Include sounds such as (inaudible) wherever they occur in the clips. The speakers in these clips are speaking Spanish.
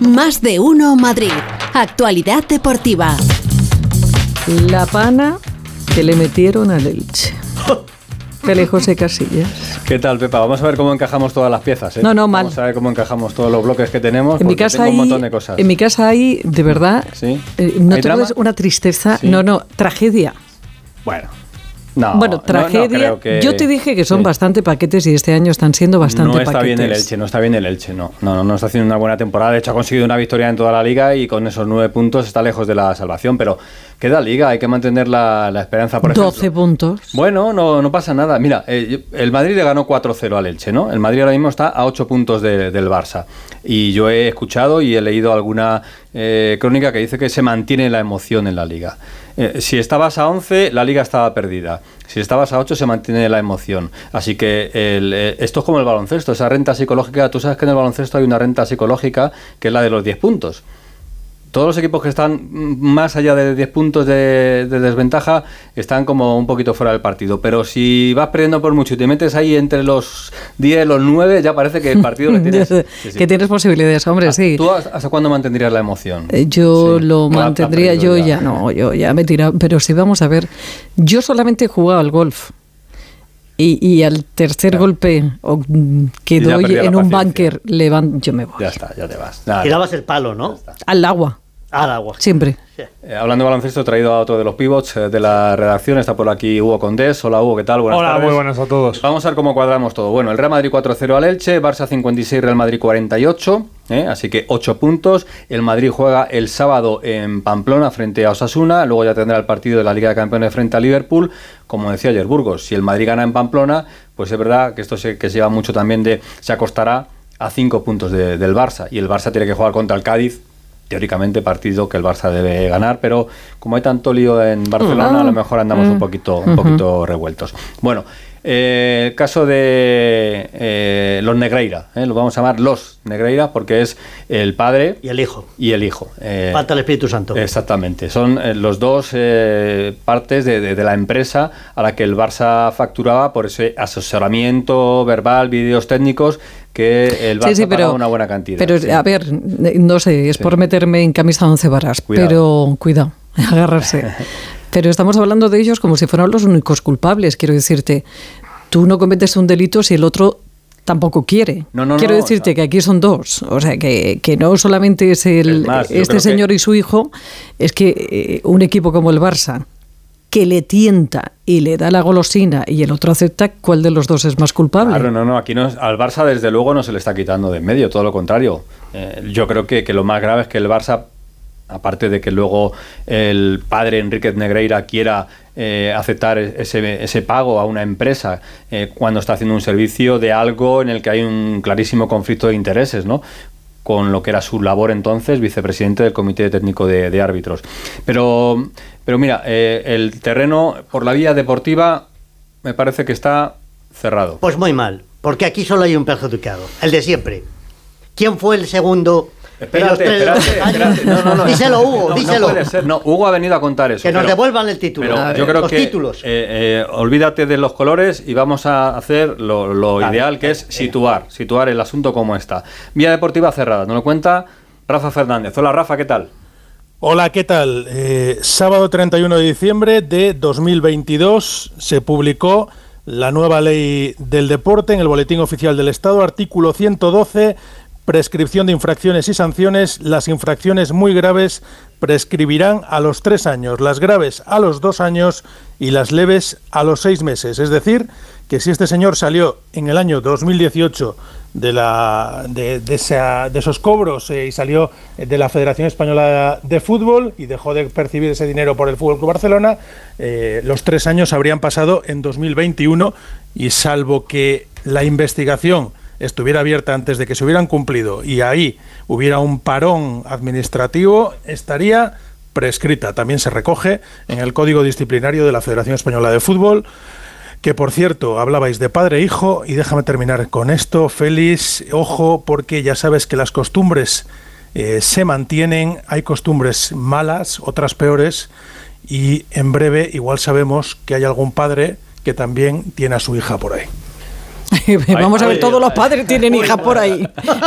Más de uno Madrid. Actualidad deportiva. La pana que le metieron al Elche. Feliz José Casillas. ¿Qué tal, Pepa? Vamos a ver cómo encajamos todas las piezas. ¿eh? No, no, mal. Vamos a ver cómo encajamos todos los bloques que tenemos. En mi casa tengo hay, un montón de cosas. en mi casa hay, de verdad, ¿Sí? eh, no ¿Hay te una tristeza, Sí. no, no, tragedia. Bueno. No, bueno, no, no tragedia. que- Yo te dije que son bastante paquetes y este año están siendo bastante No está paquetes. bien el Elche, no está bien el Elche, no. No, no, no está haciendo una buena temporada. De hecho, ha conseguido una victoria en toda la liga y con esos nueve puntos está lejos de la salvación. Pero queda liga, hay que mantener la, la esperanza, por 12 ejemplo. puntos. Bueno, no, no pasa nada. Mira, eh, el Madrid le ganó 4-0 al Elche, ¿no? El Madrid ahora mismo está a 8 puntos de- del Barça. Y yo he escuchado y he leído alguna eh, crónica que dice que se mantiene la emoción en la liga. Eh, si estabas a 11, la liga estaba perdida. Si estabas a 8, se mantiene la emoción. Así que el, eh, esto es como el baloncesto, esa renta psicológica. Tú sabes que en el baloncesto hay una renta psicológica que es la de los 10 puntos todos los equipos que están más allá de 10 puntos de, de desventaja están como un poquito fuera del partido. Pero si vas perdiendo por mucho y te metes ahí entre los 10 y los 9, ya parece que el partido lo (laughs) tienes. Sí, sí. Que tienes posibilidades, hombre, sí. ¿Tú hasta cuándo mantendrías la emoción? Eh, Yo Sí. lo mantendría, yo ya. no, yo ya me he tirado. Pero si vamos a ver, yo solamente he jugado al golf. Y, y al tercer golpe o, que doy en un paciencia. bunker, levan- yo me voy. Ya está, ya te vas. Nada. Tirabas el palo, ¿no? Al agua, Al agua. siempre. Eh, hablando de baloncesto, he traído a otro de los pivots eh, de la redacción. Está por aquí Hugo Condés. Hola Hugo, ¿qué tal? Buenas Hola, tardes. muy buenas a todos. Vamos a ver cómo cuadramos todo. Bueno, el Real Madrid 4-0 al Elche, Barça 56, Real Madrid 48, ¿eh? así que 8 puntos. El Madrid juega el sábado en Pamplona frente a Osasuna, luego ya tendrá el partido de la Liga de Campeones frente a Liverpool. Como decía ayer Burgos, si el Madrid gana en Pamplona, pues es verdad que esto se, que se lleva mucho también de, se acostará a 5 puntos de- del Barça. Y el Barça tiene que jugar contra el Cádiz. Teóricamente partido que el Barça debe ganar, pero como hay tanto lío en Barcelona, a lo mejor andamos un poquito, un poquito revueltos. Bueno, eh, el caso de eh, los Negreira, ¿eh? lo vamos a llamar los Negreira porque es el padre Y el hijo. y el hijo. Eh, Falta el Espíritu Santo. Exactamente, son eh, los dos eh, partes de, de- de la empresa a la que el Barça facturaba por ese asesoramiento verbal, vídeos técnicos que el Barça Sí, sí, pero, pagaba una buena cantidad. pero sí. a ver, no sé, es Sí. por meterme en camisa de once varas, Cuidado. pero cuidado, (laughs) agarrarse. Pero estamos hablando de ellos como si fueran los únicos culpables, quiero decirte. Tú no cometes un delito si el otro tampoco quiere. No, no, quiero no, decirte que aquí son dos, o sea, que, que no solamente es el Es más, yo este que- señor y su hijo, es que eh, un equipo como el Barça que le tienta y le da la golosina y el otro acepta, ¿cuál de los dos es más culpable? Claro, no, no, aquí no, al Barça desde luego no se le está quitando de en medio, todo lo contrario. Eh, yo creo que, que lo más grave es que el Barça, aparte de que luego el padre Enriquez Negreira quiera eh, aceptar ese, pago a una empresa eh, cuando está haciendo un servicio de algo en el que hay un clarísimo conflicto de intereses, ¿no? con lo que era su labor entonces, vicepresidente del Comité Técnico de, de Árbitros. Pero, pero mira, eh, el terreno por la vía deportiva me parece que está cerrado. Pues muy mal, porque aquí solo hay un perjudicado, el de siempre. ¿Quién fue el segundo? Espérate, espérate. No, no, no. díselo, Hugo, No, díselo. No puede ser. No, Hugo ha venido a contar eso. que nos pero- devuelvan el título. Pero yo creo los que títulos. eh, eh, olvídate de los colores y vamos a hacer lo, lo Vale. ideal que es situar, situar el asunto como está. Vía deportiva cerrada, nos lo cuenta Rafa Fernández. Hola Rafa, ¿qué tal? Hola, ¿qué tal? Eh, sábado 31 de diciembre de 2022 se publicó la nueva ley del deporte en el Boletín Oficial del Estado, artículo 112, prescripción de infracciones y sanciones. Las infracciones muy graves prescribirán a los tres años, las graves a los dos años y las leves a los seis meses. Es decir, que si este señor salió en el año 2018 de, la, de, esa- de esos cobros eh, y salió de la Federación Española de Fútbol y dejó de percibir ese dinero por el Fútbol Club Barcelona, eh, los tres años habrían pasado en 2021 y salvo que la investigación estuviera abierta antes de que se hubieran cumplido y ahí hubiera un parón administrativo, estaría prescrita. También se recoge en el Código Disciplinario de la Federación Española de Fútbol que por cierto, hablabais de padre e hijo, y déjame terminar con esto, Félix, ojo, porque ya sabes que las costumbres eh, se mantienen, hay costumbres malas, otras peores, y en breve igual sabemos que hay algún padre que también tiene a su hija por ahí. (laughs) Vamos a ver, todos los padres tienen hijas por ahí. (laughs)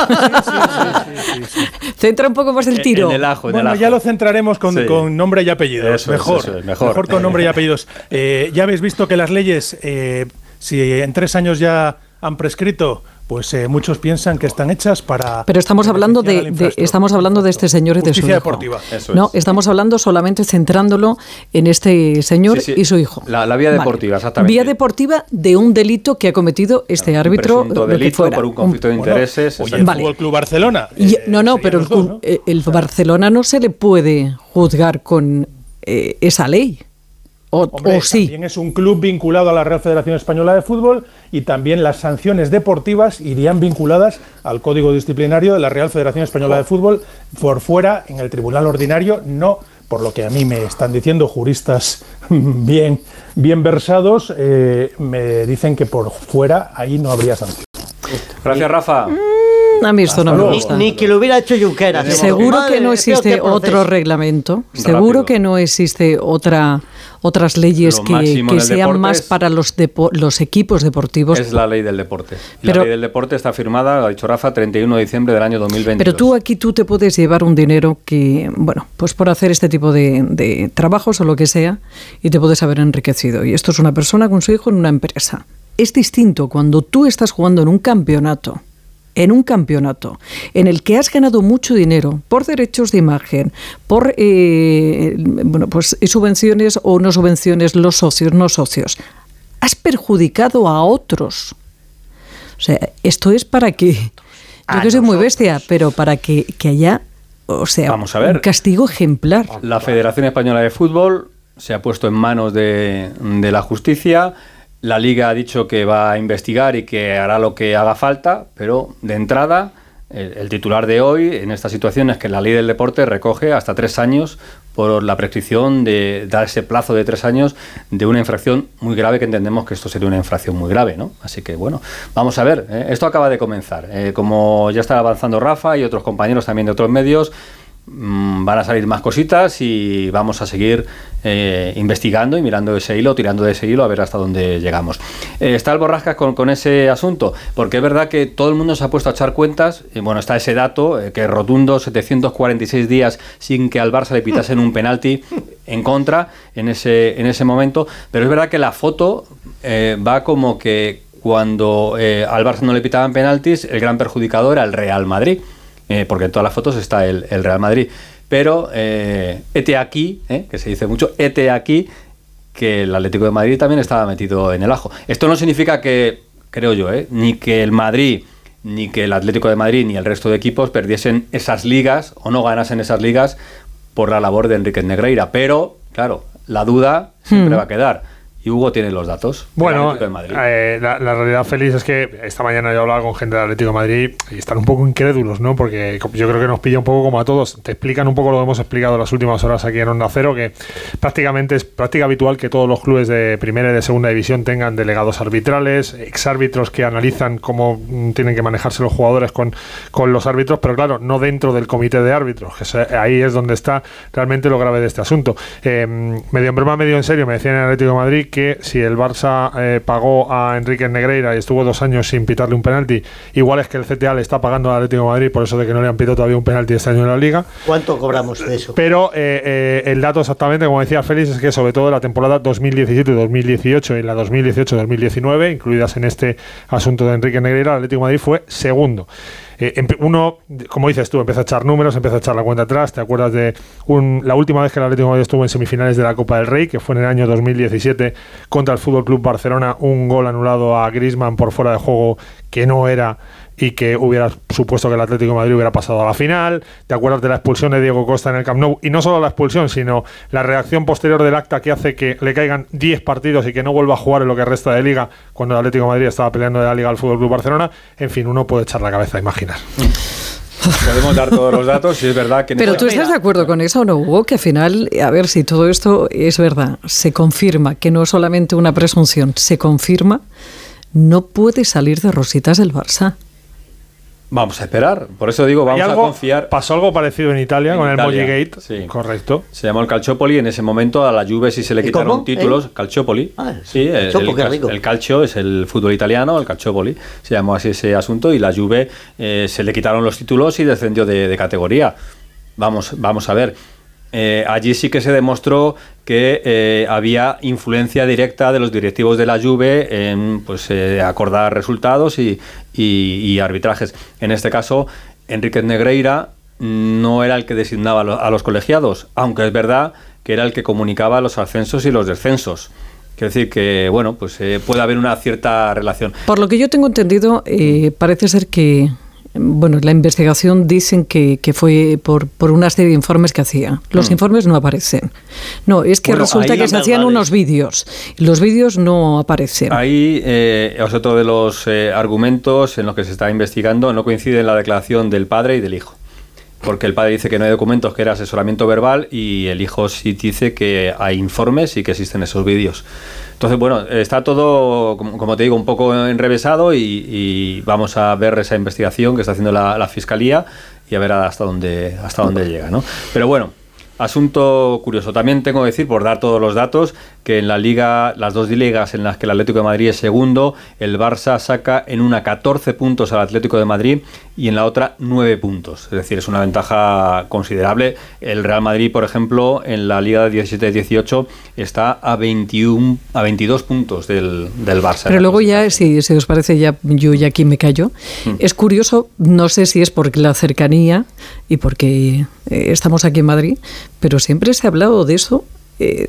Centra un poco más el tiro. En el ajo, en el Bueno, ajo. ya lo centraremos con, Sí. con nombre y apellidos. Eso mejor, eso es, mejor. con nombre y apellidos. Eh, ya habéis visto que las leyes, eh, si en tres años ya han prescrito, pues eh, muchos piensan que están hechas para. Pero estamos hablando de, de- estamos hablando de este señor y de su Justicia hijo. deportiva. Eso no, es. estamos hablando solamente centrándolo en este señor Sí, sí. y su hijo. La- la vía deportiva, exactamente. Vía deportiva de un delito que ha cometido este árbitro. presunto lo que delito fuera. por un conflicto de Bueno, intereses. Oye, exacto. el Vale. Fútbol Club Barcelona. Y- eh, no, no, pero el, dos, ¿no? eh, el Barcelona no se le puede juzgar con eh, esa ley. O, Hombre, o sí. También es un club vinculado a la Real Federación Española de Fútbol y también las sanciones deportivas irían vinculadas al Código Disciplinario de la Real Federación Española de Fútbol por fuera en el Tribunal Ordinario, no por lo que a mí me están diciendo juristas (laughs) bien, bien versados, eh, me dicen que por fuera ahí no habría sanción. Gracias, Rafa. A mí esto no me luego. Ni, gusta. ni que lo hubiera hecho Junqueras. Seguro que no existe otro reglamento, Rápido. seguro que no existe otra otras leyes que, sean más para los depo- los equipos deportivos. Es la ley del deporte. Pero- la ley del deporte está firmada, lo ha dicho Rafa, 31 de diciembre del año 2022. Pero tú aquí tú te puedes llevar un dinero que, bueno, pues por hacer este tipo de, de trabajos o lo que sea, y te puedes haber enriquecido. Y esto es una persona con su hijo en una empresa. Es distinto cuando tú estás jugando en un campeonato, en un campeonato en el que has ganado mucho dinero por derechos de imagen, por eh, bueno, pues subvenciones o no subvenciones, los socios, no socios. Has perjudicado a otros. O sea, esto es para que. Yo que soy muy bestia, pero para que, que haya. O sea, Vamos a ver. un castigo ejemplar. La Federación Española de Fútbol se ha puesto en manos de, de la justicia. La Liga ha dicho que va a investigar y que hará lo que haga falta, pero de entrada, el, titular de hoy en esta situación es que la ley del deporte recoge hasta tres años por la prescripción de dar ese plazo de tres años de una infracción muy grave que entendemos que esto sería una infracción muy grave, ¿no? Así que bueno, vamos a ver, ¿eh? esto acaba de comenzar. Eh, como ya está avanzando Rafa y otros compañeros también de otros medios, van a salir más cositas y vamos a seguir eh, investigando y mirando ese hilo, tirando de ese hilo a ver hasta dónde llegamos. Eh, está el Borrascas con, ese asunto, porque es verdad que todo el mundo se ha puesto a echar cuentas, y bueno, está ese dato, eh, que rotundo 746 días sin que al Barça le pitasen un penalti en contra en ese, en ese momento, pero es verdad que la foto eh, va como que cuando eh, al Barça no le pitaban penaltis, el gran perjudicado era el Real Madrid eh, porque en todas las fotos está el, el Real Madrid. Pero eh, aquí, eh, que se dice mucho, hete aquí, que el Atlético de Madrid también estaba metido en el ajo. Esto no significa que, creo yo, eh, ni que el Madrid, ni que el Atlético de Madrid, ni el resto de equipos perdiesen esas ligas o no ganasen esas ligas por la labor de Enrique Negreira. Pero, claro, la duda siempre Hmm. va a quedar. Y Hugo tiene los datos. Bueno, de Madrid. eh, la, la realidad feliz es que esta mañana yo hablaba con gente del Atlético de Madrid y están un poco incrédulos, ¿no? Porque yo creo que nos pilla un poco como a todos. Te explican un poco lo que hemos explicado las últimas horas aquí en Onda Cero, que prácticamente es práctica habitual que todos los clubes de primera y de segunda división tengan delegados arbitrales, exárbitros que analizan cómo mm, tienen que manejarse los jugadores con, con los árbitros, pero claro, no dentro del comité de árbitros, que se- ahí es donde está realmente lo grave de este asunto. Eh, medio en broma, medio en serio, me decían en el Atlético de Madrid que si el Barça eh, pagó a Enrique Negreira y estuvo dos años sin pitarle un penalti, igual es que el CTA le está pagando al Atlético de Madrid por eso de que no le han pitado todavía un penalti este año en la Liga. ¿Cuánto cobramos de eso? Pero eh, eh, el dato exactamente, como decía Félix, es que sobre todo la temporada 2017-2018 y la 2018-2019, incluidas en este asunto de Enrique Negreira, el Atlético de Madrid fue segundo. Eh, uno, como dices tú, empieza a echar números, empieza a echar la cuenta atrás. ¿Te acuerdas de la última vez que el Atlético de Madrid estuvo en semifinales de la Copa del Rey, que fue en el año 2017 contra el Fútbol Club Barcelona? Un gol anulado a Griezmann por fuera de juego que no era y que hubiera supuesto que el Atlético de Madrid hubiera pasado a la final. ¿Te acuerdas de la expulsión de Diego Costa en el Camp Nou? Y no solo la expulsión, sino la reacción posterior del acta que hace que le caigan 10 partidos y que no vuelva a jugar en lo que resta de liga cuando el Atlético de Madrid estaba peleando de la liga al Fútbol Club Barcelona. En fin, uno puede echar la cabeza a imaginar. Podemos dar todos los datos y es verdad que... Pero tú estás de acuerdo con eso, ¿no, Hugo? Que al final, a ver si todo esto es verdad, se confirma que no es solamente una presunción, se confirma, no puede salir de rositas el Barça. Vamos a esperar. Por eso digo, vamos ¿Hay a confiar. Pasó algo parecido en Italia En con Italia, el Molligate. sí. Correcto. Se llamó el Calciopoli en ese momento a la Juve si se le ¿Y quitaron cómo? títulos. ¿Eh? Calciopoli. Ah, sí, el, Chopo, el qué cal- rico. el calcio es el fútbol italiano, el Calciopoli. Se llamó así ese asunto y la Juve eh, se le quitaron los títulos y descendió de, de categoría. Vamos, vamos a ver. Eh, allí sí que se demostró que eh, había influencia directa de los directivos de la Juve en pues, eh, acordar resultados y, arbitrajes. En este caso, Enrique Negreira no era el que designaba a lo- a los colegiados, aunque es verdad que era el que comunicaba los ascensos y los descensos. Quiero decir que, bueno, pues puede haber una cierta relación. Por lo que yo tengo entendido, parece ser que, bueno, la investigación dicen que, que fue por, por una serie de informes que hacía. Los informes no aparecen. No, es que Bueno, resulta que se hacían unos vídeos. Los vídeos no aparecen. Ahí eh, es otro de los eh, argumentos en los que se está investigando. No coincide en la declaración del padre y del hijo. Porque el padre dice que no hay documentos, que era asesoramiento verbal, y el hijo sí dice que hay informes y que existen esos vídeos. Entonces, bueno, está todo, como, te digo, un poco enrevesado y, y vamos a ver esa investigación que está haciendo la, la fiscalía y a ver hasta dónde, hasta dónde llega. ¿no? Pero bueno, Asunto curioso. También tengo que decir, por dar todos los datos, que en la liga, las dos ligas en las que el Atlético de Madrid es segundo, el Barça saca en una 14 puntos al Atlético de Madrid y en la otra 9 puntos. Es decir, es una ventaja considerable. El Real Madrid, por ejemplo, en la liga de 17-18 está a 21, a 22 puntos del, del Barça. Pero luego ya, si, si os parece, ya yo ya aquí me callo. Mm. Es curioso, no sé si es porque la cercanía y porque eh, estamos aquí en Madrid, pero siempre se ha hablado de eso, eh,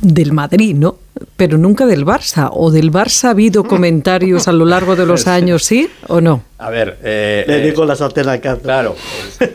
del Madrid, ¿no? Pero nunca del Barça. ¿O del Barça ha habido (laughs) comentarios a lo largo de los años, sí o no? A ver, eh, Le eh, digo las alternativas. Claro,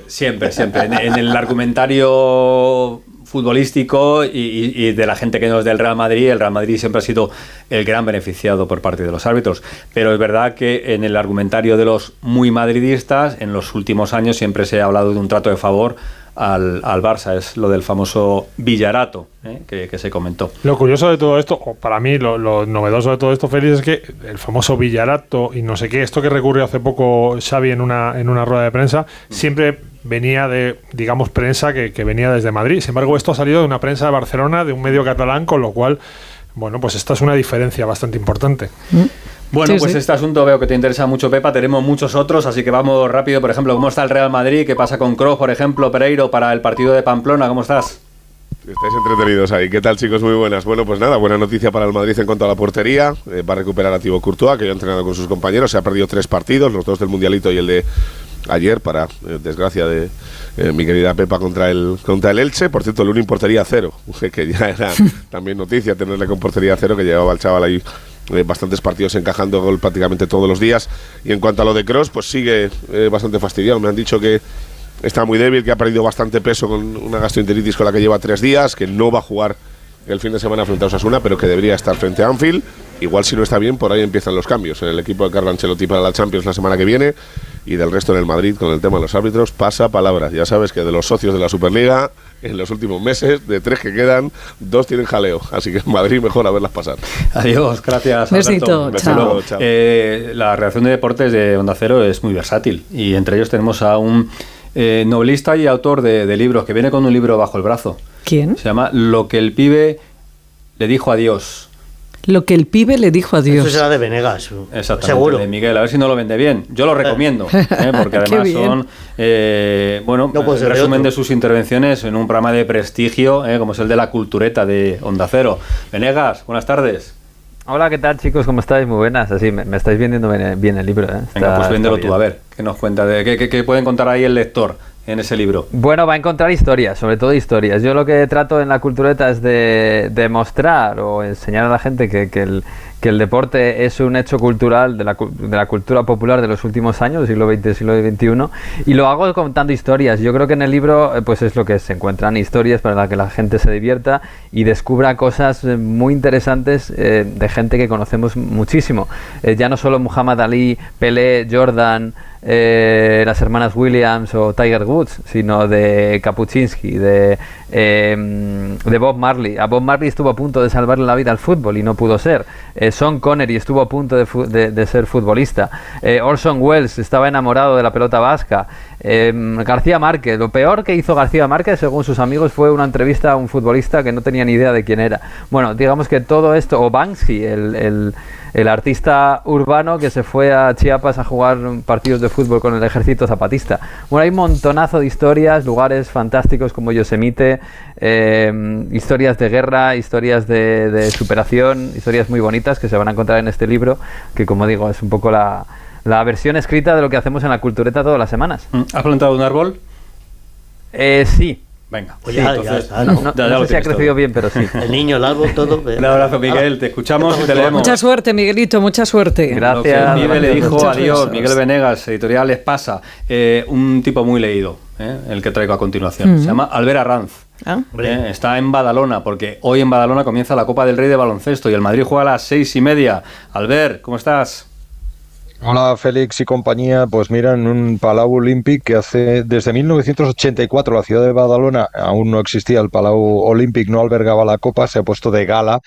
siempre, siempre. En, en el argumentario futbolístico y, y- y de la gente que no es del Real Madrid, el Real Madrid siempre ha sido el gran beneficiado por parte de los árbitros. Pero es verdad que en el argumentario de los muy madridistas, en los últimos años siempre se ha hablado de un trato de favor al, al Barça. Es lo del famoso Villarato ¿eh? que, que se comentó. Lo curioso de todo esto, o para mí lo, lo novedoso de todo esto, Félix, es que el famoso Villarato y no sé qué, esto que recurrió hace poco Xavi en una, en una rueda de prensa, siempre venía de, digamos, prensa que, que venía desde Madrid. Sin embargo, esto ha salido de una prensa de Barcelona, de un medio catalán, con lo cual, bueno, pues esta es una diferencia bastante importante. Bueno, Sí, pues sí. este asunto veo que te interesa mucho, Pepa. Tenemos muchos otros, así que vamos rápido. Por ejemplo, ¿cómo está el Real Madrid? ¿Qué pasa con Kroos, por ejemplo, Pereiro para el partido de Pamplona? ¿Cómo estás? Estáis entretenidos ahí. ¿Qué tal, chicos? Muy buenas. Bueno, pues nada, buena noticia para el Madrid en cuanto a la portería. Eh, va a recuperar a Thibaut Courtois, que ya ha entrenado con sus compañeros. Se ha perdido tres partidos, los dos del Mundialito y el de ayer, para eh, desgracia de eh, mi querida Pepa contra el, contra el Elche. Por cierto, el Lunin portería cero, (laughs) que ya era (laughs) también noticia tenerle con portería cero, que llevaba el chaval ahí eh, bastantes partidos encajando gol prácticamente todos los días. Y en cuanto a lo de Cross, pues sigue eh, bastante fastidiado. Me han dicho que está muy débil, que ha perdido bastante peso con una gastroenteritis con la que lleva tres días, que no va a jugar el fin de semana frente a Osasuna, pero que debería estar frente a Anfield. Igual si no está bien, por ahí empiezan los cambios en el equipo de Carlo Ancelotti para la Champions la semana que viene y del resto en el Madrid con el tema de los árbitros pasa palabra. Ya sabes que de los socios de la Superliga en los últimos meses, de tres que quedan, dos tienen jaleo. Así que en Madrid mejor a verlas pasar. Adiós, gracias. Besito, Alberto. chao. Luego. Chao. Eh, la redacción de deportes de Onda Cero es muy versátil y entre ellos tenemos a un eh, novelista y autor de, de libros que viene con un libro bajo el brazo. ¿Quién? Se llama Lo que el pibe le dijo a Dios. Lo que el pibe le dijo a Eso Dios. será de Venegas. Exactamente, Seguro. de Miguel. A ver si no lo vende bien. Yo lo recomiendo, ¿eh? porque (laughs) Qué además son, eh, bueno, No de resumen de sus intervenciones en un programa de prestigio, ¿eh? como es el de la cultureta de Onda Cero. Venegas, buenas tardes. Hola, ¿qué tal chicos? ¿Cómo estáis? Muy buenas. Así, me, me estáis vendiendo bien, bien el libro. ¿eh? Venga, Está- pues véndelo tú, a ver, ¿qué nos cuenta? De, ¿qué, qué, qué puede encontrar ahí el lector en ese libro? Bueno, va a encontrar historias, sobre todo historias. Yo lo que trato en la cultureta es de, de mostrar o enseñar a la gente que, que el, que el deporte es un hecho cultural de la, de la cultura popular de los últimos años, siglo XX, siglo XXI, y lo hago contando historias. Yo creo que en el libro eh, pues es lo que se encuentran historias para que la gente se divierta y descubra cosas eh, muy interesantes eh, de gente que conocemos muchísimo. Ya no solo Muhammad Ali, Pelé, Jordan, las hermanas Williams o Tiger Woods, sino de Kapuczynski, de, eh, de Bob Marley. A Bob Marley estuvo a punto de salvarle la vida al fútbol y no pudo ser. Eh, Sean Connery estuvo a punto de, de- ser futbolista. Eh, Orson Welles estaba enamorado de la pelota vasca. Eh, García Márquez, lo peor que hizo García Márquez, según sus amigos, fue una entrevista a un futbolista que no tenía ni idea de quién era. Bueno, digamos que todo esto, o Banksy, el- el artista urbano que se fue a Chiapas a jugar partidos de fútbol con el ejército zapatista. Bueno, hay un montonazo de historias, lugares fantásticos como Yosemite, eh, historias de guerra, historias de, de superación, historias muy bonitas que se van a encontrar en este libro, que como digo, es un poco la, la versión escrita de lo que hacemos en la cultureta todas las semanas. Mm, ¿Has plantado un árbol? Eh, sí. Venga, Pues ya, ya ¿no? No, Ya, ya no sé si ha crecido todo. bien, pero sí. El niño, el árbol, todo. Un abrazo, Miguel. Te escuchamos y te leemos. Mucha suerte, Miguelito, mucha suerte. Lo que Gracias. Miguel le dijo Muchas adiós, gracias. Miguel Venegas, editoriales pasa. Eh, un tipo muy leído, eh, el que traigo a continuación. Se llama Albert Arranz. Ah. Eh, está en Badalona, porque hoy en Badalona comienza la Copa del Rey de baloncesto y el Madrid juega a las seis y media. Albert, ¿cómo estás? Hola Félix y compañía, pues mira, en un Palau Olímpic que hace desde 1984 la ciudad de Badalona aún no existía el Palau Olímpic, no albergaba la copa, se ha puesto de gala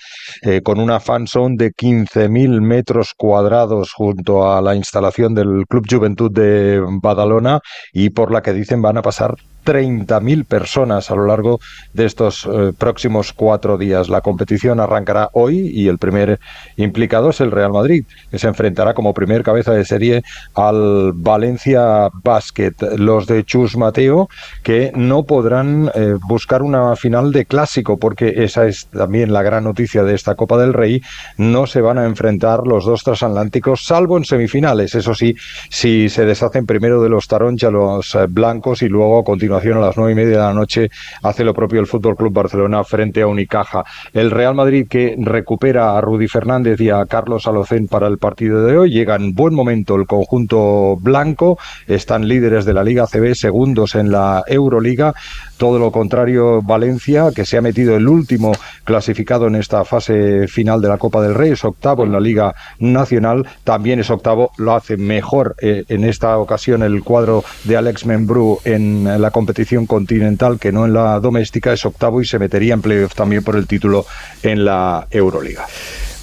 eh, con una fan zone de 15.000 metros cuadrados junto a la instalación del Club Juventud de Badalona y por la que dicen van a pasar 30.000 personas a lo largo de estos eh, próximos cuatro días. La competición arrancará hoy y el primer implicado es el Real Madrid, que se enfrentará como primer cabeza de serie al Valencia Basket. Los de Chus Mateo, que no podrán eh, buscar una final de clásico, porque esa es también la gran noticia de esta Copa del Rey. No se van a enfrentar los dos transatlánticos, salvo en semifinales. Eso sí, si se deshacen primero de los Taroncha, los eh, blancos, y luego a continuación a las nueve y media de la noche hace lo propio el Fútbol Club Barcelona frente a Unicaja. El Real Madrid que recupera a Rudy Fernández y a Carlos Alocén para el partido de hoy. Llega en buen momento el conjunto blanco. Están líderes de la Liga CB, segundos en la Euroliga. Todo lo contrario, Valencia, que se ha metido el último clasificado en esta fase final de la Copa del Rey, es octavo en la Liga Nacional, también es octavo, lo hace mejor eh, en esta ocasión el cuadro de Alex Membrú en la competición continental que no en la doméstica, es octavo y se metería en playoff también por el título en la Euroliga.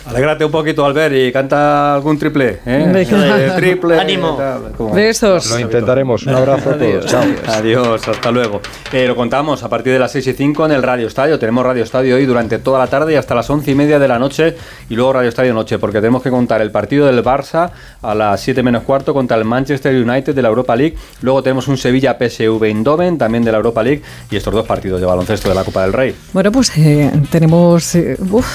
Alégrate un poquito, Albert, y canta algún triple. ¿eh? Eh, (laughs) triple. Ánimo. Besos. Lo intentaremos. Un abrazo a todos. Chao. Adiós, hasta luego. Eh, lo contamos a partir de las 6 y 5 en el Radio Estadio. Tenemos Radio Estadio hoy durante toda la tarde y hasta las 11 y media de la noche y luego Radio Estadio Noche, porque tenemos que contar el partido del Barça a las 7 menos cuarto contra el Manchester United de la Europa League. Luego tenemos un Sevilla PSV Eindhoven también de la Europa League y estos dos partidos de baloncesto de la Copa del Rey. Bueno, pues eh, tenemos. eh, uf,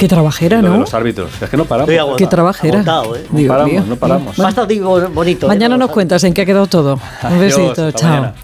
qué trabajera, Lo de ¿no? los árbitros. Es que no paramos. Estoy agotado. Qué trabajera. Agotado, ¿eh? No paramos, mío. no paramos. Va a estar digo, bonito. ¿eh? Mañana nos cuentas en qué ha quedado todo. Un besito, chao. mañana.